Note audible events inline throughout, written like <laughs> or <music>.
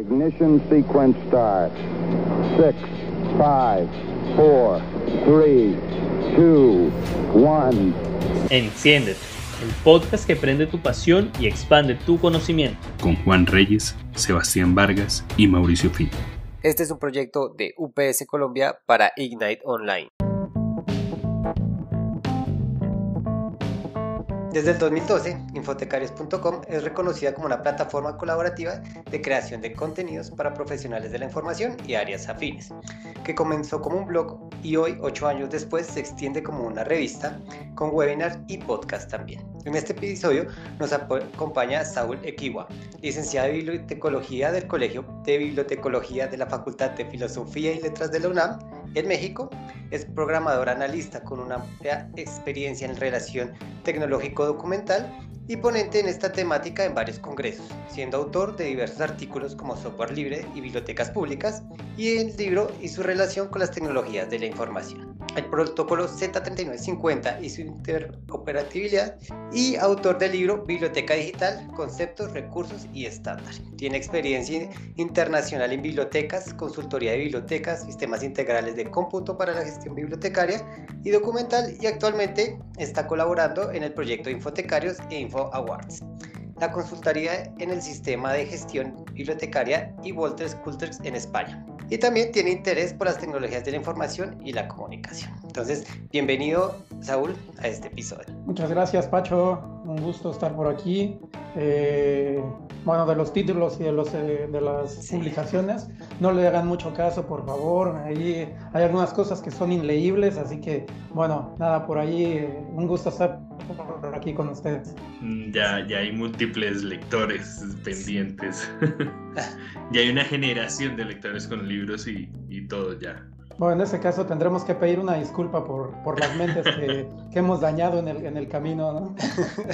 Ignition sequence start. Six, five, four, three, two, one. Enciéndete, el podcast que prende tu pasión y expande tu conocimiento. Con Juan Reyes, Sebastián Vargas y Mauricio Fino. Este es un proyecto de UPS Colombia para Ignite Online. Desde el 2012, Infotecarios.com es reconocida como una plataforma colaborativa de creación de contenidos para profesionales de la información y áreas afines, que comenzó como un blog y hoy, ocho años después, se extiende como una revista con webinars y podcast también. En este episodio nos acompaña Saúl Equiwa, licenciado de Bibliotecología del Colegio de Bibliotecología de la Facultad de Filosofía y Letras de la UNAM en México, es programador analista con una amplia experiencia en relación tecnológico-documental y ponente en esta temática en varios congresos, siendo autor de diversos artículos como software libre y bibliotecas públicas y el libro y su relación con las tecnologías de la información, el protocolo Z3950 y su interoperabilidad y autor del libro Biblioteca Digital, Conceptos, Recursos y Estándar. Tiene experiencia internacional en bibliotecas, consultoría de bibliotecas, sistemas integrales de cómputo para la gestión bibliotecaria y documental y actualmente está colaborando en el proyecto Infotecarios e Awards, la consultaría en el sistema de gestión bibliotecaria y Walters Cultures en España. Y también tiene interés por las tecnologías de la información y la comunicación. Entonces, bienvenido, Saúl, a este episodio. Muchas gracias, Pacho. Un gusto estar por aquí. Eh, bueno, de los títulos y de, los, eh, de las publicaciones, no le hagan mucho caso, por favor. Ahí hay algunas cosas que son inleíbles, así que, bueno, nada, por ahí, un gusto estar por aquí con ustedes. Mm, ya, ya hay múltiples lectores pendientes. <laughs> ya hay una generación de lectores con libros y, y todo ya. Bueno, en ese caso tendremos que pedir una disculpa por, por las mentes que, hemos dañado en el, en el camino, ¿no?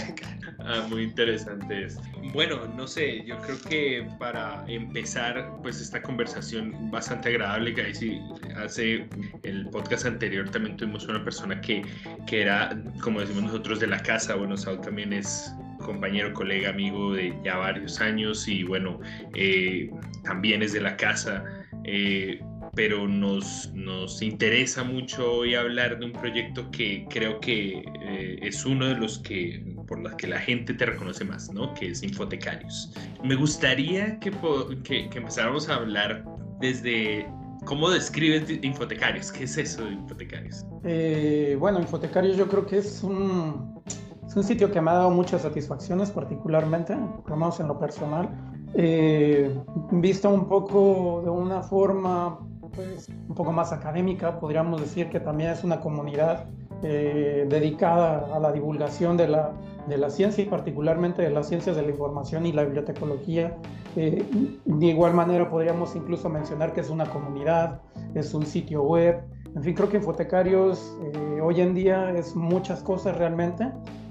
<laughs> ah, muy interesante esto. Bueno, no sé, yo creo que para empezar, pues esta conversación bastante agradable, que ahí sí, hace el podcast anterior también tuvimos una persona que, que era, como decimos nosotros, de la casa. Bueno, Saúl también es compañero, colega, amigo de ya varios años y bueno, eh, también es de la casa. Eh, pero nos, nos interesa mucho hoy hablar de un proyecto que creo que eh, es uno de los que por los que la gente te reconoce más, ¿no? Que es Infotecarios. Me gustaría que, que, empezáramos a hablar desde ¿Cómo describes Infotecarios? ¿Qué es eso de Infotecarios? Eh, bueno, Infotecarios yo creo que es un, es un sitio que me ha dado muchas satisfacciones, particularmente, por lo en lo personal. Eh, visto un poco de una forma pues, un poco más académica, podríamos decir que también es una comunidad eh, dedicada a la divulgación de la, de la ciencia y particularmente de las ciencias de la información y la bibliotecología. Eh, de igual manera podríamos incluso mencionar que es una comunidad, es un sitio web. En fin, creo que Infotecarios eh, hoy en día es muchas cosas realmente.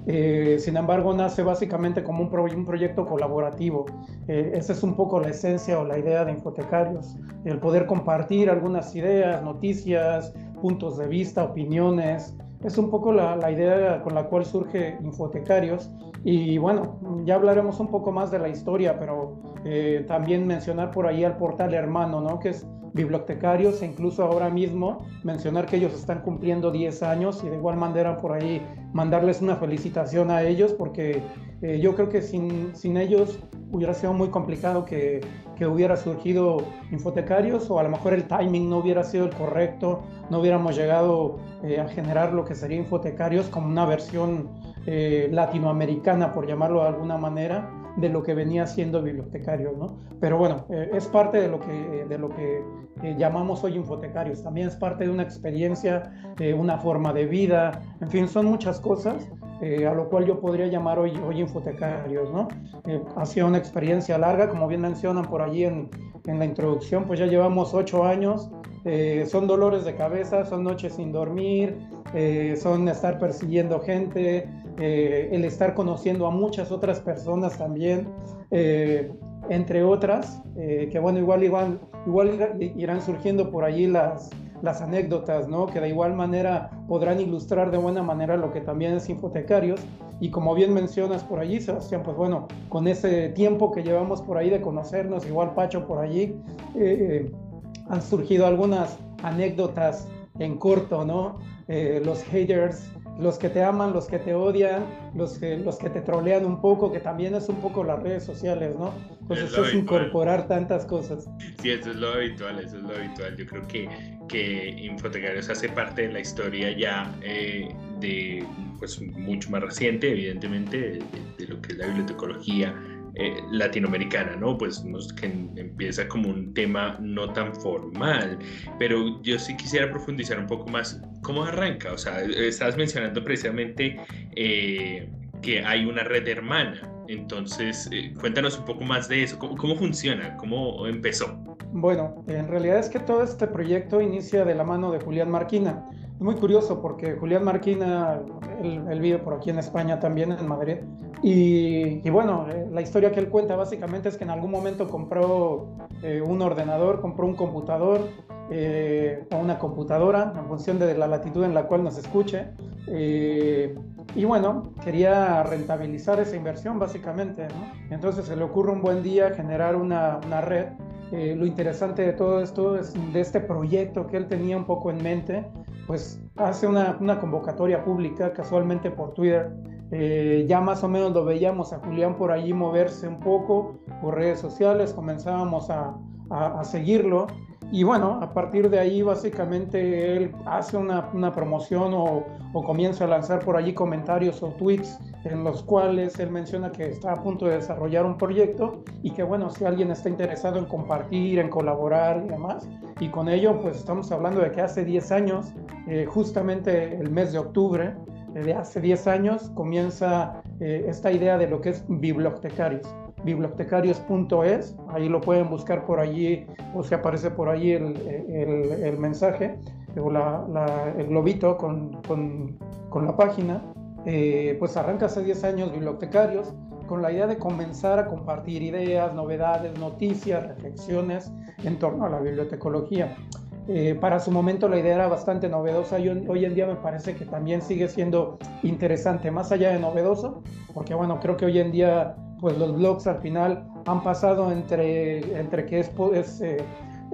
Eh, sin embargo, nace básicamente como un, un proyecto colaborativo. Eh, esa es un poco la esencia o la idea de Infotecarios, el poder compartir algunas ideas, noticias, puntos de vista, opiniones. Es un poco la, la idea con la cual surge Infotecarios. Y bueno, ya hablaremos un poco más de la historia, pero eh, también mencionar por ahí al portal hermano, ¿no? que es bibliotecarios e incluso ahora mismo mencionar que ellos están cumpliendo 10 años y de igual manera por ahí mandarles una felicitación a ellos porque eh, yo creo que sin, sin, ellos hubiera sido muy complicado que, que, hubiera surgido Infotecarios o a lo mejor el timing no hubiera sido el correcto, no hubiéramos llegado eh, a generar lo que sería Infotecarios como una versión latinoamericana, por llamarlo de alguna manera, de lo que venía siendo bibliotecarios, ¿no? Pero bueno, eh, es parte de lo que, de lo que eh, llamamos hoy infotecarios, también es parte de una experiencia, una forma de vida, en fin, son muchas cosas a lo cual yo podría llamar hoy, hoy infotecarios, ¿no? ha sido una experiencia larga, como bien mencionan por allí en, en la introducción, pues ya llevamos ocho años, son dolores de cabeza, son noches sin dormir, son estar persiguiendo gente, eh, el estar conociendo a muchas otras personas también, eh, entre otras, eh, que bueno, igual, igual, igual irán surgiendo por allí las, las anécdotas, ¿no? Que de igual manera podrán ilustrar de buena manera lo que también es Infotecarios. Y como bien mencionas por allí, Sebastián, pues bueno, con ese tiempo que llevamos por ahí de conocernos, igual Pacho por allí, han surgido algunas anécdotas en corto, ¿no? Los haters los que te aman, los que te odian, los que, los que te trolean un poco, que también es un poco las redes sociales, ¿no? Pues eso es incorporar tantas cosas. Sí, eso es lo habitual, eso es lo habitual. Yo creo que, que Infotecarios hace parte de la historia ya eh, de, pues, mucho más reciente, evidentemente, de, de lo que es la bibliotecología eh, latinoamericana, ¿no? Pues que empieza como un tema no tan formal, pero yo sí quisiera profundizar un poco más cómo arranca, o sea, estabas mencionando precisamente eh, que hay una red hermana, entonces eh, cuéntanos un poco más de eso, ¿Cómo, ¿cómo, funciona? ¿Cómo empezó? Bueno, en realidad es que todo este proyecto inicia de la mano de Julián Marquina. Muy curioso porque Julián Marquina, él, vive por aquí en España también, en Madrid. Y, bueno, eh, la historia que él cuenta básicamente es que en algún momento compró eh, un ordenador, compró un computador eh, una computadora en función de la latitud en la cual nos escuche. y bueno, quería rentabilizar esa inversión básicamente. ¿no? Entonces se le ocurre un buen día generar una, una red lo interesante de todo esto es de este proyecto que él tenía un poco en mente, pues hace una, convocatoria pública casualmente por Twitter. Eh, ya más o menos lo veíamos a Julián por allí moverse un poco por redes sociales, comenzábamos a, seguirlo y bueno, a partir de ahí básicamente él hace una, promoción o, comienza a lanzar por allí comentarios o tweets en los cuales él menciona que está a punto de desarrollar un proyecto y que bueno, si alguien está interesado en compartir, en colaborar y demás. Y con ello pues estamos hablando de que hace 10 años, eh, justamente el mes de octubre, eh, de hace 10 años, comienza eh, esta idea de lo que es bibliotecarios bibliotecarios.es, ahí lo pueden buscar por allí o se aparece por allí el, el, mensaje o la, el globito con, con, con la página. Eh, pues arranca hace 10 años Bibliotecarios con la idea de comenzar a compartir ideas, novedades, noticias, reflexiones en torno a la bibliotecología. Eh, para su momento la idea era bastante novedosa y hoy en día me parece que también sigue siendo interesante, más allá de novedoso, porque bueno, creo que hoy en día pues los blogs al final han pasado entre, entre que es, es eh,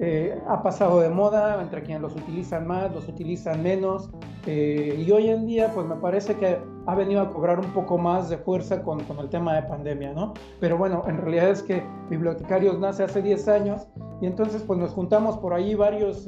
eh, ha pasado de moda, entre quienes los utilizan más, los utilizan menos, eh, y hoy en día pues me parece que ha venido a cobrar un poco más de fuerza con, con, el tema de pandemia, ¿no? Pero bueno, en realidad es que Bibliotecarios nace hace 10 años y entonces pues nos juntamos por ahí varios,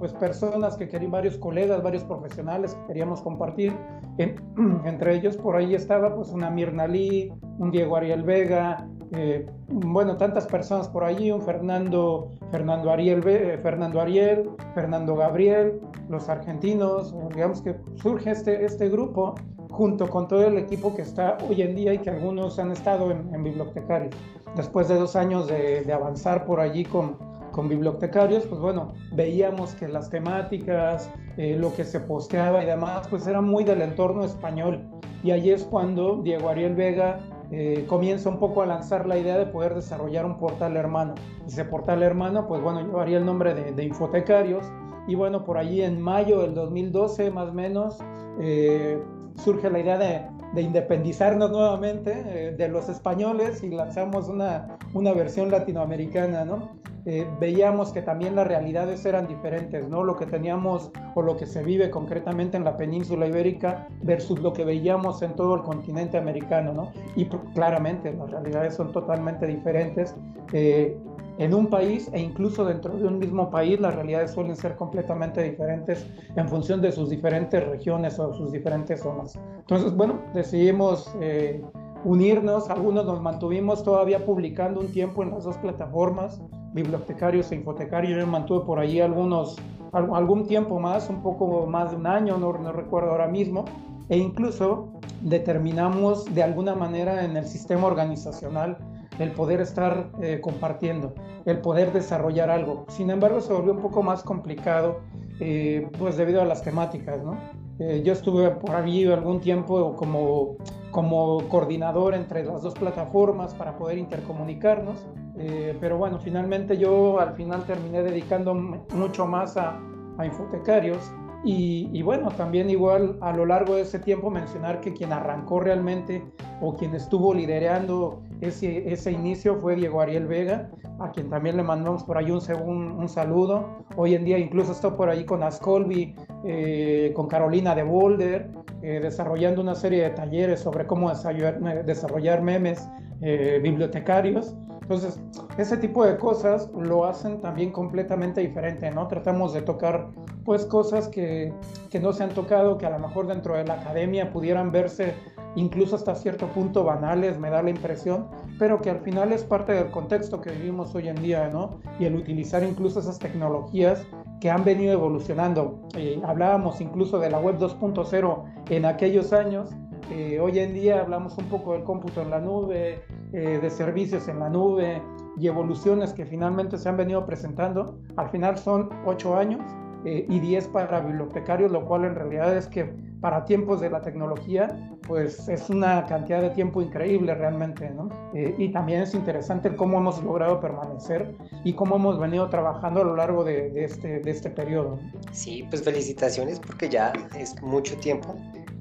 pues personas que querían, varios colegas, varios profesionales que queríamos compartir, <clears throat> entre ellos por ahí estaba pues una Mirna Lee, un Diego Ariel Vega, eh, bueno, tantas personas por allí, un Fernando, Fernando Ariel, eh, Fernando Ariel, Fernando Gabriel, los argentinos, digamos que surge este, este grupo junto con todo el equipo que está hoy en día y que algunos han estado en, en bibliotecarios. Después de dos años de, de avanzar por allí con, con bibliotecarios, pues bueno, veíamos que las temáticas, eh, lo que se posteaba y demás, pues era muy del entorno español. Y ahí es cuando Diego Ariel Vega eh, comienza un poco a lanzar la idea de poder desarrollar un portal hermano. Ese portal hermano, pues bueno, llevaría el nombre de, Infotecarios. Y bueno, por allí en mayo del 2012, más o menos, eh, surge la idea de, de independizarnos nuevamente eh, de los españoles y lanzamos una, una versión latinoamericana, ¿no? Eh, veíamos que también las realidades eran diferentes, ¿no? Lo que teníamos o lo que se vive concretamente en la península ibérica versus lo que veíamos en todo el continente americano, ¿no? Y claramente las realidades son totalmente diferentes. Eh, en un país e incluso dentro de un mismo país las realidades suelen ser completamente diferentes en función de sus diferentes regiones o sus diferentes zonas. Entonces, bueno, decidimos eh, unirnos, algunos nos mantuvimos todavía publicando un tiempo en las dos plataformas, bibliotecarios e infotecarios, yo me mantuve por ahí algunos, algún tiempo más, un poco más de un año, no, no recuerdo ahora mismo, e incluso determinamos de alguna manera en el sistema organizacional el poder estar eh, compartiendo, el poder desarrollar algo. Sin embargo, se volvió un poco más complicado, eh, pues debido a las temáticas, ¿no? Eh, yo estuve por ahí algún tiempo como como coordinador entre las dos plataformas para poder intercomunicarnos. Eh, pero bueno, finalmente yo al final terminé dedicando mucho más a, a infotecarios y, bueno, también igual a lo largo de ese tiempo mencionar que quien arrancó realmente o quien estuvo liderando ese, ese inicio fue Diego Ariel Vega, a quien también le mandamos por ahí un, un, saludo. Hoy en día incluso está por ahí con Ascolby, eh, con Carolina de Boulder, eh, desarrollando una serie de talleres sobre cómo desarrollar, desarrollar memes eh, bibliotecarios. Entonces, ese tipo de cosas lo hacen también completamente diferente, ¿no? Tratamos de tocar, pues, cosas que, que no se han tocado, que a lo mejor dentro de la academia pudieran verse incluso hasta cierto punto banales, me da la impresión, pero que al final es parte del contexto que vivimos hoy en día, ¿no? Y el utilizar incluso esas tecnologías que han venido evolucionando. Eh, hablábamos incluso de la web 2.0 en aquellos años eh, hoy en día hablamos un poco del cómputo en la nube, eh, de servicios en la nube y evoluciones que finalmente se han venido presentando. Al final son ocho años eh, y 10 para bibliotecarios, lo cual en realidad es que para tiempos de la tecnología, pues es una cantidad de tiempo increíble realmente, ¿no? y también es interesante cómo hemos logrado permanecer y cómo hemos venido trabajando a lo largo de, de este, de este periodo. Sí, pues felicitaciones porque ya es mucho tiempo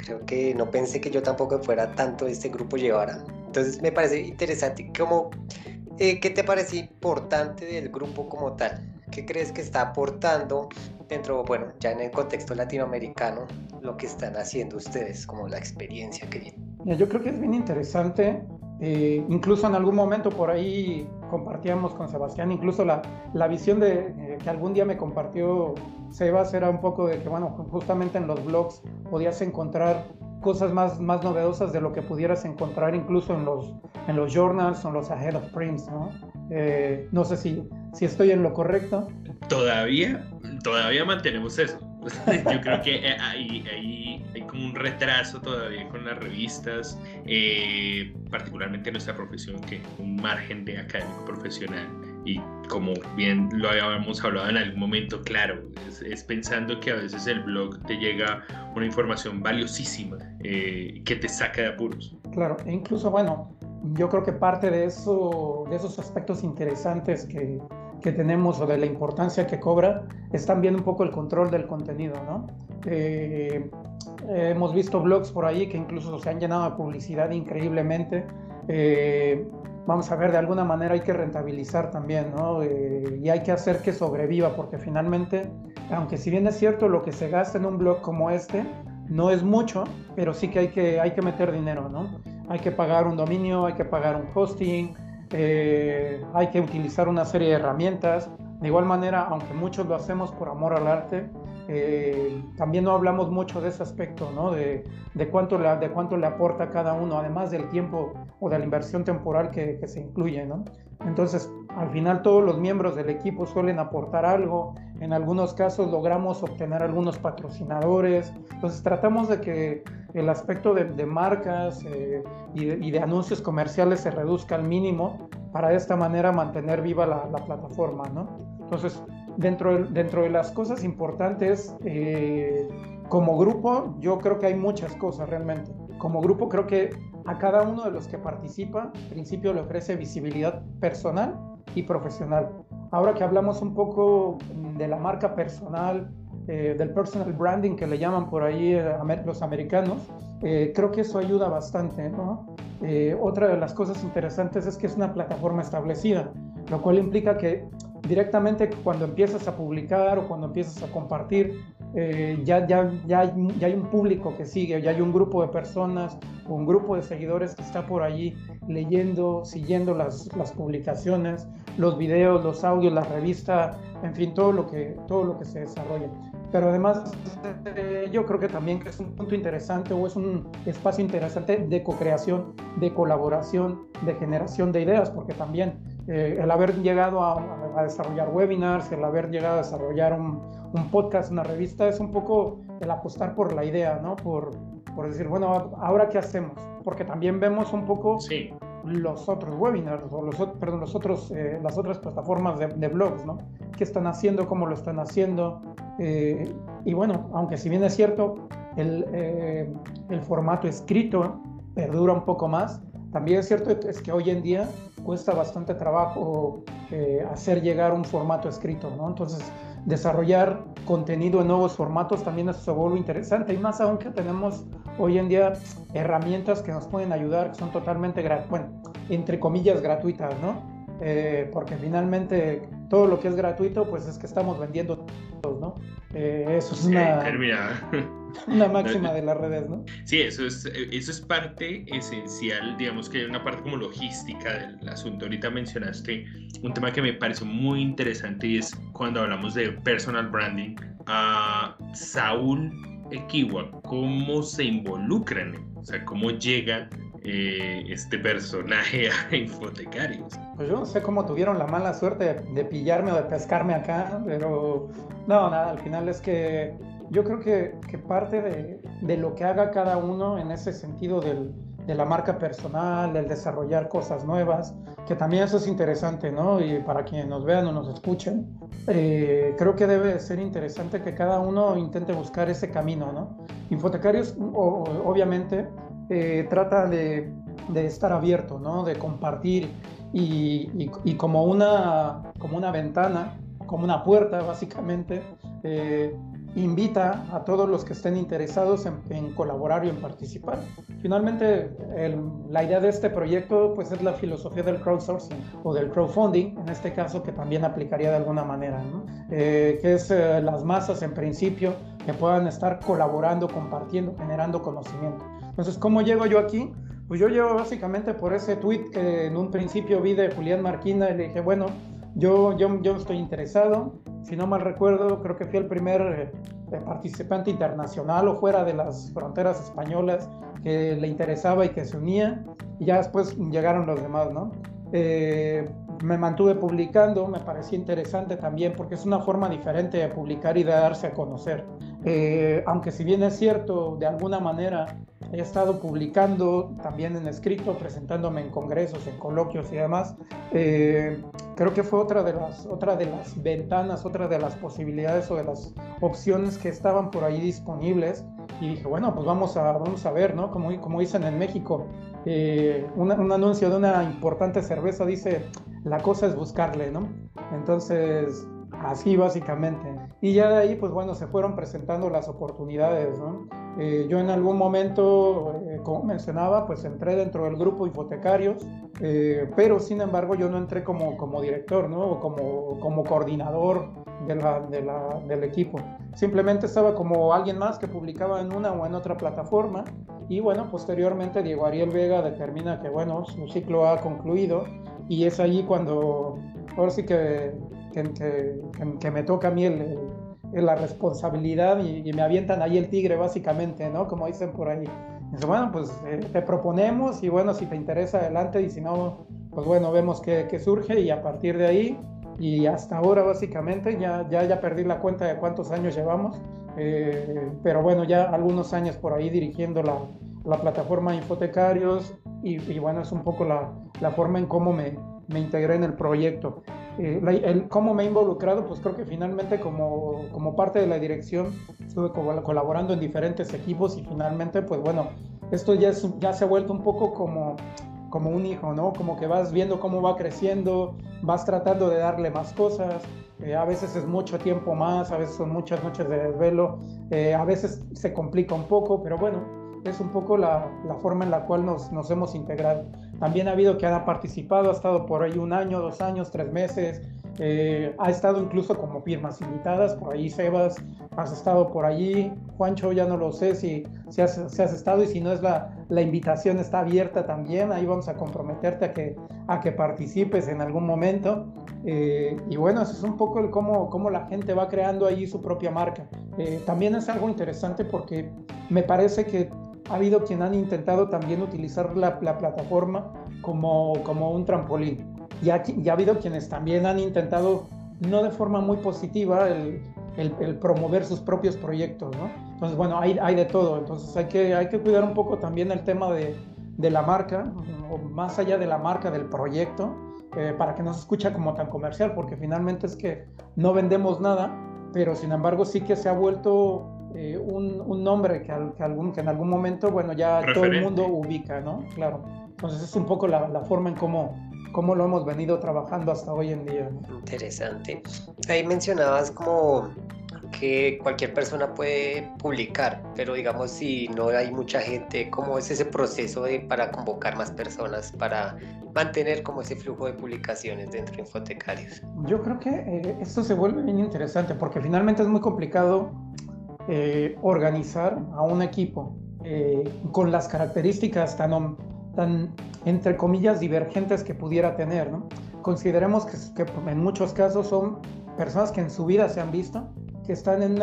creo que no pensé que yo tampoco fuera tanto este grupo llevara. Entonces me parece interesante. ¿Cómo, eh, ¿Qué te parece importante del grupo como tal? ¿Qué crees que está aportando dentro, bueno, ya en el contexto latinoamericano, lo que están haciendo ustedes, como la experiencia que tienen? Yo creo que es bien interesante. Eh, incluso en algún momento por ahí compartíamos con Sebastián, incluso la, la visión de, eh, que algún día me compartió Sebas era un poco de que, bueno, justamente en los blogs podías encontrar cosas más, más novedosas de lo que pudieras encontrar incluso en los, en los journals o en los ahead of prints, ¿no? Eh, no sé si, si estoy en lo correcto. Todavía, todavía mantenemos eso. <laughs> Yo creo que eh, hay, retraso todavía con las revistas, eh, particularmente en nuestra profesión, que un margen de académico profesional. Y como bien lo habíamos hablado en algún momento, claro, es, pensando que a veces el blog te llega una información valiosísima eh, que te saca de apuros. Claro, e incluso, bueno, yo creo que parte de, eso, de esos aspectos interesantes que, que tenemos o de la importancia que cobra es también un poco el control del contenido, ¿no? Eh, hemos visto blogs por ahí que incluso se han llenado de publicidad increíblemente. Eh, vamos a ver, de alguna manera hay que rentabilizar también, ¿no? Eh, y hay que hacer que sobreviva, porque finalmente, aunque si bien es cierto lo que se gasta en un blog como este, no es mucho, pero sí que hay que, hay que meter dinero, ¿no? Hay que pagar un dominio, hay que pagar un hosting, eh, hay que utilizar una serie de herramientas. De igual manera, aunque muchos lo hacemos por amor al arte, eh, también no hablamos mucho de ese aspecto, ¿no? De, de, cuánto de cuánto le aporta cada uno, además del tiempo o de la inversión temporal que, que se incluye, ¿no? Entonces, al final todos los miembros del equipo suelen aportar algo, en algunos casos logramos obtener algunos patrocinadores, entonces tratamos de que el aspecto de, marcas eh, y, de, anuncios comerciales se reduzca al mínimo para de esta manera mantener viva la, plataforma, ¿no? Entonces, dentro de, dentro de las cosas importantes, eh, como grupo, yo creo que hay muchas cosas realmente. Como grupo creo que a cada uno de los que participa, principio le ofrece visibilidad personal y profesional. Ahora que hablamos un poco de la marca personal, eh, del personal branding que le llaman por ahí eh, los americanos, eh, creo que eso ayuda bastante. ¿no? otra de las cosas interesantes es que es una plataforma establecida, lo cual implica que directamente cuando empiezas a publicar o cuando empiezas a compartir, ya, ya, ya, hay, ya hay un público que sigue, ya hay un grupo de personas, un grupo de seguidores que está por allí leyendo, siguiendo las, las publicaciones, los videos, los audios, la revista, en fin, todo lo que, todo lo que se desarrolla. Pero además, eh, yo creo que también es un punto interesante o es un espacio interesante de co-creación, de colaboración, de generación de ideas, porque también eh, el haber llegado a, a, desarrollar webinars, el haber llegado a desarrollar un, un, podcast, una revista, es un poco el apostar por la idea, ¿no? Por, por decir, bueno, ahora qué hacemos, porque también vemos un poco sí los otros webinars o los, perdón, los otros, eh, las otras plataformas de, blogs, ¿no? ¿Qué están haciendo? ¿Cómo lo están haciendo? Eh, y bueno, aunque si bien es cierto, el, el formato escrito perdura un poco más. También es cierto es que hoy en día cuesta bastante trabajo eh, hacer llegar un formato escrito, ¿no? Entonces, desarrollar contenido en nuevos formatos también es se vuelve interesante y más aún que tenemos hoy en día herramientas que nos pueden ayudar, que son totalmente, bueno, entre comillas, gratuitas, ¿no? Eh, porque finalmente todo lo que es gratuito, pues es que estamos vendiendo, ¿no? Eh, eso es una, <laughs> una máxima de las redes, ¿no? Sí, eso es, eso es parte esencial, digamos que hay una parte como logística del asunto. Ahorita mencionaste un tema que me pareció muy interesante y es cuando hablamos de personal branding. a Saúl Equiwa, ¿cómo se involucran? O sea, ¿cómo llega eh, este personaje <laughs> a Infotecarios? Pues yo no sé cómo tuvieron la mala suerte de, pillarme o de pescarme acá, pero no, nada, al final es que yo creo que, que parte de, de, lo que haga cada uno en ese sentido del, de la marca personal, del desarrollar cosas nuevas, que también eso es interesante, ¿no? Y para quienes nos vean o nos escuchen, eh, creo que debe ser interesante que cada uno intente buscar ese camino, ¿no? Infotecarios, obviamente, eh, trata de, estar abierto, ¿no? De compartir y, como, una, como una ventana, como una puerta básicamente, eh, invita a todos los que estén interesados en, colaborar y en participar. Finalmente, la idea de este proyecto pues es la filosofía del crowdsourcing o del crowdfunding, en este caso que también aplicaría de alguna manera, eh, que es las masas en principio que puedan estar colaborando, compartiendo, generando conocimiento. Entonces, ¿cómo llego yo aquí? Pues yo llego básicamente por ese tweet que en un principio vi de Julián Marquina y le dije, bueno, yo, yo, yo estoy interesado. Si no mal recuerdo, creo que fui el primer eh, participante internacional o fuera de las fronteras españolas que le interesaba y que se unía. Y ya después llegaron los demás, ¿no? Eh, me mantuve publicando, me parecía interesante también porque es una forma diferente de publicar y de darse a conocer. Eh, aunque si bien es cierto, de alguna manera he estado publicando también en escrito, presentándome en congresos, en coloquios y demás, eh, creo que fue otra de, las, otra de las ventanas, otra de las posibilidades o de las opciones que estaban por ahí disponibles. Y dije, bueno, pues vamos a, vamos a ver, ¿no? Como, como dicen en México, eh, un, un anuncio de una importante cerveza dice, la cosa es buscarle, ¿no? Entonces, así básicamente. Y ya de ahí, pues bueno, se fueron presentando las oportunidades, ¿no? Eh, yo en algún momento, eh, como mencionaba, pues entré dentro del grupo hipotecarios, pero sin embargo yo no entré como, como director, ¿no? O como, como coordinador de la, de la, del equipo. Simplemente estaba como alguien más que publicaba en una o en otra plataforma y bueno, posteriormente Diego Ariel Vega determina que bueno, su ciclo ha concluido y es allí cuando, ahora sí que, que, que, me toca a mí el, la responsabilidad y, me avientan ahí el tigre básicamente, ¿no? Como dicen por ahí. Dice, bueno, pues eh, te proponemos y bueno, si te interesa adelante y si no, pues bueno, vemos qué, surge y a partir de ahí y hasta ahora básicamente ya, ya, ya perdí la cuenta de cuántos años llevamos, eh, pero bueno, ya algunos años por ahí dirigiendo la, la plataforma Infotecarios y, y, bueno, es un poco la, la forma en cómo me, me integré en el proyecto. Eh, el, ¿Cómo me he involucrado? Pues creo que finalmente como, como parte de la dirección estuve colaborando en diferentes equipos y finalmente, pues bueno, esto ya, ya se ha vuelto un poco como, como un hijo, ¿no? Como que vas viendo cómo va creciendo, vas tratando de darle más cosas, eh, a veces es mucho tiempo más, a veces son muchas noches de desvelo, eh, a veces se complica un poco, pero bueno, es un poco la, forma en la cual nos hemos integrado. También ha habido que ha participado, ha estado por ahí un año, dos años, tres meses. Eh, ha estado incluso como firmas invitadas, por ahí Sebas, has estado por allí, Juancho ya no lo sé si, si, has, has estado y si no es la, la, invitación está abierta también, ahí vamos a comprometerte a que, a que participes en algún momento. Eh, y bueno, eso es un poco el cómo, cómo la gente va creando ahí su propia marca. Eh, también es algo interesante porque me parece que ha habido quien han intentado también utilizar la, plataforma como, como un trampolín. Y ha, ha habido quienes también han intentado, no de forma muy positiva, el, el, promover sus propios proyectos, ¿no? Entonces, bueno, hay, hay, de todo. Entonces, hay que, hay que cuidar un poco también el tema de, de la marca, o más allá de la marca, del proyecto, eh, para que no se escuche como tan comercial, porque finalmente es que no vendemos nada, pero sin embargo sí que se ha vuelto eh, un, nombre que, algún, que en algún momento, bueno, ya todo el mundo ubica, ¿no? Claro. Entonces es un poco la, la forma en cómo, cómo lo hemos venido trabajando hasta hoy en día. Interesante. Ahí mencionabas como que cualquier persona puede publicar, pero digamos si no hay mucha gente, ¿cómo es ese proceso de, para convocar más personas, para mantener como ese flujo de publicaciones dentro de Infotecarios? Yo creo que eh, esto se vuelve bien interesante porque finalmente es muy complicado eh, organizar a un equipo eh, con las características tan, tan, entre comillas, divergentes que pudiera tener. ¿no? Consideremos que, en muchos casos son personas que en su vida se han visto, que están en,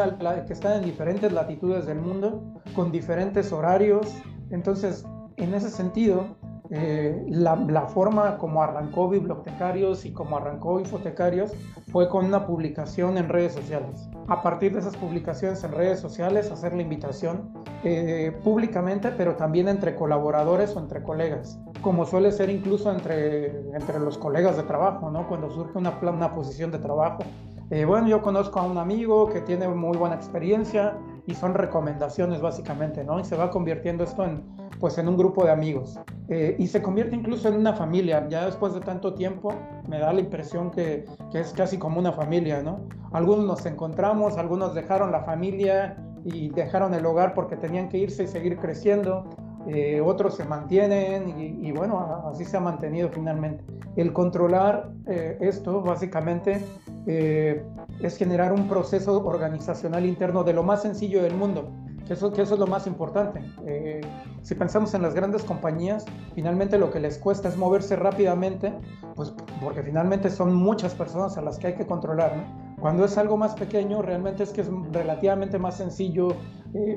que están en diferentes latitudes del mundo, con diferentes horarios. Entonces, en ese sentido, eh, la, forma como arrancó Bibliotecarios y como arrancó Infotecarios fue con una publicación en redes sociales. A partir de esas publicaciones en redes sociales, hacer la invitación eh, públicamente, pero también entre colaboradores o entre colegas, como suele ser incluso entre, entre los colegas de trabajo, ¿no? cuando surge una, una posición de trabajo eh, bueno, yo conozco a un amigo que tiene muy buena experiencia y son recomendaciones básicamente, ¿no? Y se va convirtiendo esto en, pues, en un grupo de amigos. Eh, y se convierte incluso en una familia. Ya después de tanto tiempo me da la impresión que, que es casi como una familia, ¿no? Algunos nos encontramos, algunos dejaron la familia y dejaron el hogar porque tenían que irse y seguir creciendo. Eh, otros se mantienen y, bueno, así se ha mantenido finalmente. El controlar eh, esto básicamente es generar un proceso organizacional interno de lo más sencillo del mundo, que eso, que eso es lo más importante. si pensamos en las grandes compañías, finalmente lo que les cuesta es moverse rápidamente, pues porque finalmente son muchas personas a las que hay que controlar. Cuando es algo más pequeño, realmente es que es relativamente más sencillo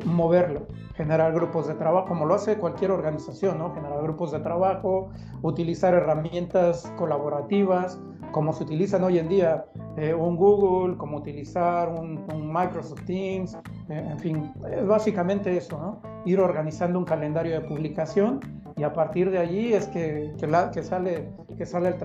moverlo generar grupos de trabajo, como lo hace cualquier organización, ¿no? Generar grupos de trabajo, utilizar herramientas colaborativas, como se utilizan hoy en día eh, un Google, como utilizar un, Microsoft Teams, eh, en fin, es básicamente eso, ¿no? Ir organizando un calendario de publicación y a partir de allí es que, que, la, que sale, que sale el,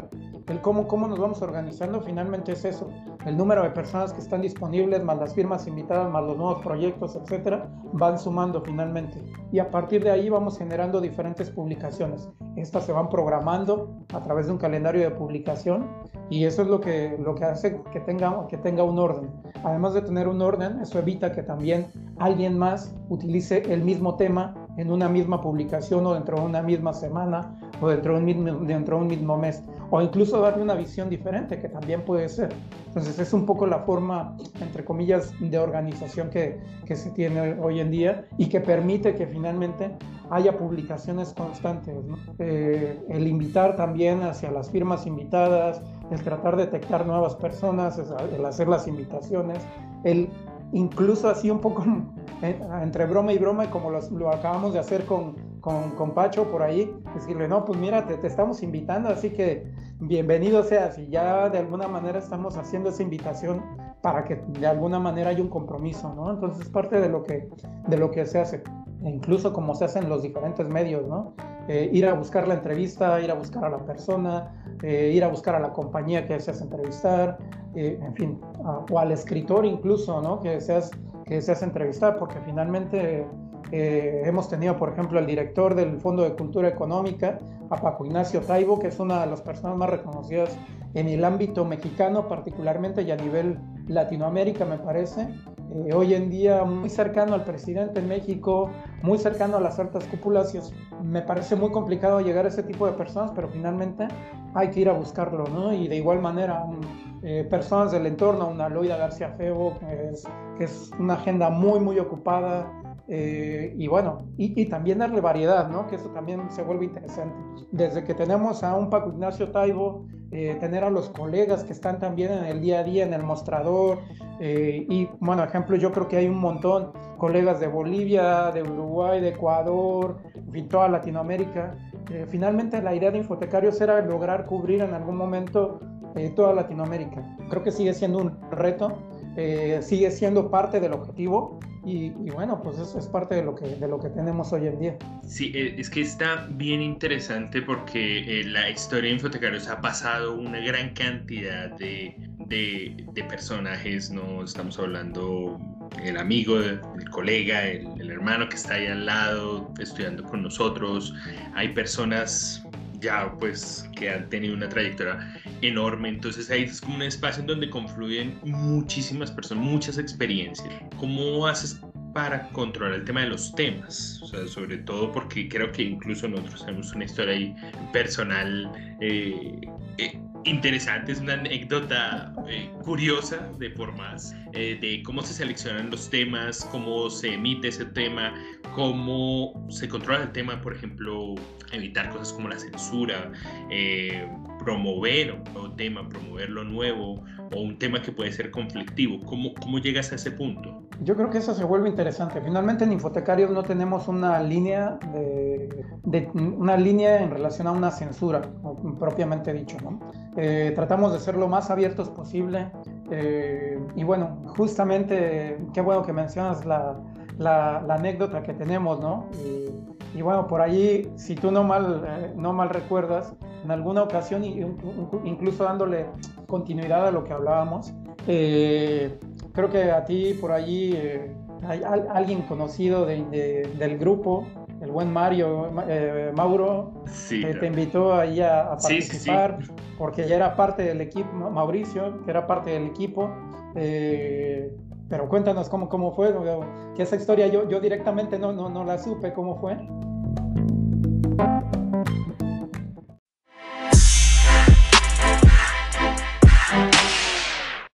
el cómo, cómo nos vamos organizando, finalmente es eso, el número de personas que están disponibles, más las firmas invitadas, más los nuevos proyectos, etcétera, van sumando finalmente. Y a partir de ahí vamos generando diferentes publicaciones. Estas se van programando a través de un calendario de publicación y eso es lo que, lo que hace que tenga, que tenga un orden. Además de tener un orden, eso evita que también alguien más utilice el mismo tema en una misma publicación o dentro de una misma semana o dentro de un mismo, dentro de un mismo mes o incluso darle una visión diferente que también puede ser. Entonces es un poco la forma, entre comillas, de organización que, que se tiene hoy en día y que permite que finalmente haya publicaciones constantes. Eh, el invitar también hacia las firmas invitadas, el tratar de detectar nuevas personas, el hacer las invitaciones, el incluso así un poco <laughs> eh, entre broma y broma, como lo acabamos de hacer con, con, con, Pacho por ahí, decirle, no, pues mira, te, estamos invitando, así que bienvenido seas. Y ya de alguna manera estamos haciendo esa invitación para que de alguna manera haya un compromiso, ¿no? Entonces es parte de lo que, de lo que se hace, e incluso como se hace en los diferentes medios, ¿no? Eh, ir a buscar la entrevista, ir a buscar a la persona, eh, ir a buscar a la compañía que deseas entrevistar, eh, en fin, o al escritor incluso, ¿no? Que deseas, que deseas entrevistar, porque finalmente hemos tenido, por ejemplo, al director del Fondo de Cultura Económica, a Paco Ignacio Taibo, que es una de las personas más reconocidas en el ámbito mexicano particularmente y a nivel Latinoamérica, me parece. Eh, hoy en día muy cercano al presidente en México, muy cercano a las altas cúpulas, y me parece muy complicado llegar a ese tipo de personas, pero finalmente hay que ir a buscarlo, ¿no? Y de igual manera, eh, personas del entorno, una Loida García Febo, que es, que es una agenda muy, muy ocupada, eh, y bueno, y, también darle variedad, ¿no? Que eso también se vuelve interesante. Desde que tenemos a un Paco Ignacio Taibo, eh, tener a los colegas que están también en el día a día, en el mostrador, eh, y bueno, ejemplo, yo creo que hay un montón, colegas de Bolivia, de Uruguay, de Ecuador, fin, toda Latinoamérica. finalmente la idea de Infotecarios era lograr cubrir en algún momento toda Latinoamérica. Creo que sigue siendo un reto, sigue siendo parte del objetivo, y, bueno, pues eso es parte de lo, que, de lo que tenemos hoy en día. Sí, eh, es que está bien interesante porque eh, la historia de Infotecarios ha pasado una gran cantidad de, de, de personajes, no estamos hablando el amigo, el colega, el, hermano que está ahí al lado estudiando con nosotros. Hay personas ya pues que han tenido una trayectoria enorme, entonces ahí es como un espacio en donde confluyen muchísimas personas, muchas experiencias. ¿Cómo haces para controlar el tema de los temas? O sea, sobre todo porque creo que incluso nosotros tenemos una historia ahí personal eh, eh, interesante, es una anécdota eh, curiosa de por más, eh, de cómo se seleccionan los temas, cómo se emite ese tema, cómo se controla el tema, por ejemplo, evitar cosas como la censura, eh, promover un nuevo tema, promover lo nuevo o un tema que puede ser conflictivo. ¿Cómo, ¿Cómo llegas a ese punto? Yo creo que eso se vuelve interesante. Finalmente en Infotecarios no tenemos una línea de, una línea en relación a una censura, propiamente dicho. ¿no? Eh, tratamos de ser lo más abiertos posible. Eh, y bueno, justamente, qué bueno que mencionas la, la, anécdota que tenemos, ¿no? Y, bueno, por allí, si tú no mal, eh, no mal recuerdas, en alguna ocasión, incluso dándole continuidad a lo que hablábamos, creo que a ti por allí hay alguien conocido del grupo el buen Mario eh, Mauro te invitó ahí a, participar porque ya era parte del equipo, Mauricio, que era parte del equipo. Eh, pero cuéntanos cómo, cómo fue, que esa historia yo, yo directamente no, no, no la supe, ¿cómo fue?